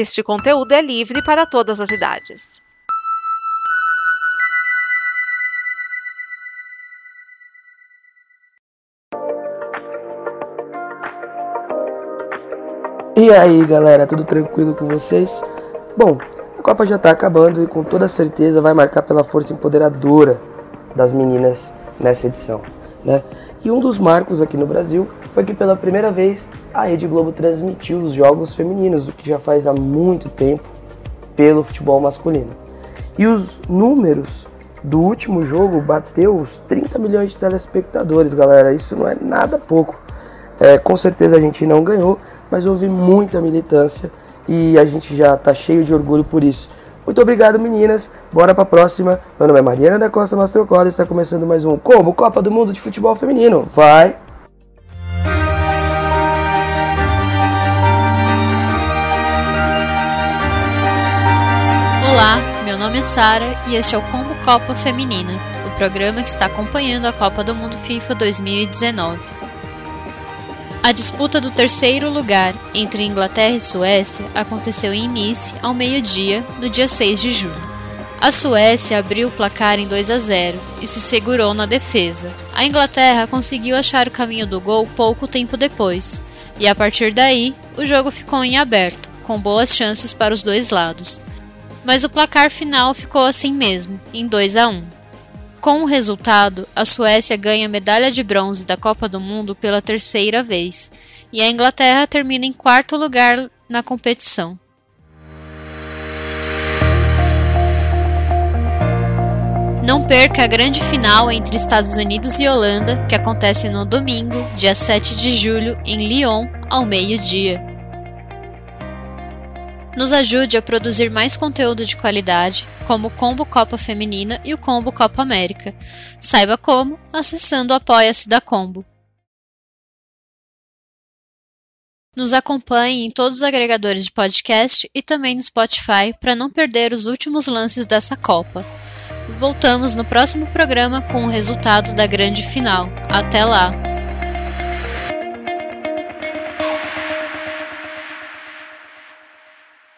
Este conteúdo é livre para todas as idades. E aí galera, tudo tranquilo com vocês? Bom, a Copa já está acabando e com toda certeza vai marcar pela força empoderadora das meninas nessa edição, né? E um dos marcos aqui no Brasil foi que pela primeira vez a Rede Globo transmitiu os jogos femininos, o que já faz há muito tempo pelo futebol masculino. E os números do último jogo bateu os 30 milhões de telespectadores, galera. Isso não é nada pouco. É, com certeza a gente não ganhou, mas houve muita militância e a gente já está cheio de orgulho por isso. Muito obrigado, meninas. Bora para a próxima. Meu nome é Mariana da Costa Mastrocola e está começando mais um Como Copa do Mundo de Futebol Feminino. Vai! Olá, meu nome é Sara e este é o Combo Copa Feminina, o programa que está acompanhando a Copa do Mundo FIFA 2019. A disputa do terceiro lugar entre Inglaterra e Suécia aconteceu em Nice ao meio-dia, no dia 6 de junho. A Suécia abriu o placar em 2 a 0 e se segurou na defesa. A Inglaterra conseguiu achar o caminho do gol pouco tempo depois, e a partir daí o jogo ficou em aberto, com boas chances para os dois lados. Mas o placar final ficou assim mesmo, em 2 a 1. Com o resultado, a Suécia ganha a medalha de bronze da Copa do Mundo pela terceira vez, e a Inglaterra termina em quarto lugar na competição. Não perca a grande final entre Estados Unidos e Holanda, que acontece no domingo, dia 7 de julho, em Lyon, ao meio-dia. Nos ajude a produzir mais conteúdo de qualidade, como o Combo Copa Feminina e o Combo Copa América. Saiba como acessando o Apoia-se da Combo. Nos acompanhe em todos os agregadores de podcast e também no Spotify para não perder os últimos lances dessa Copa. Voltamos no próximo programa com o resultado da grande final. Até lá!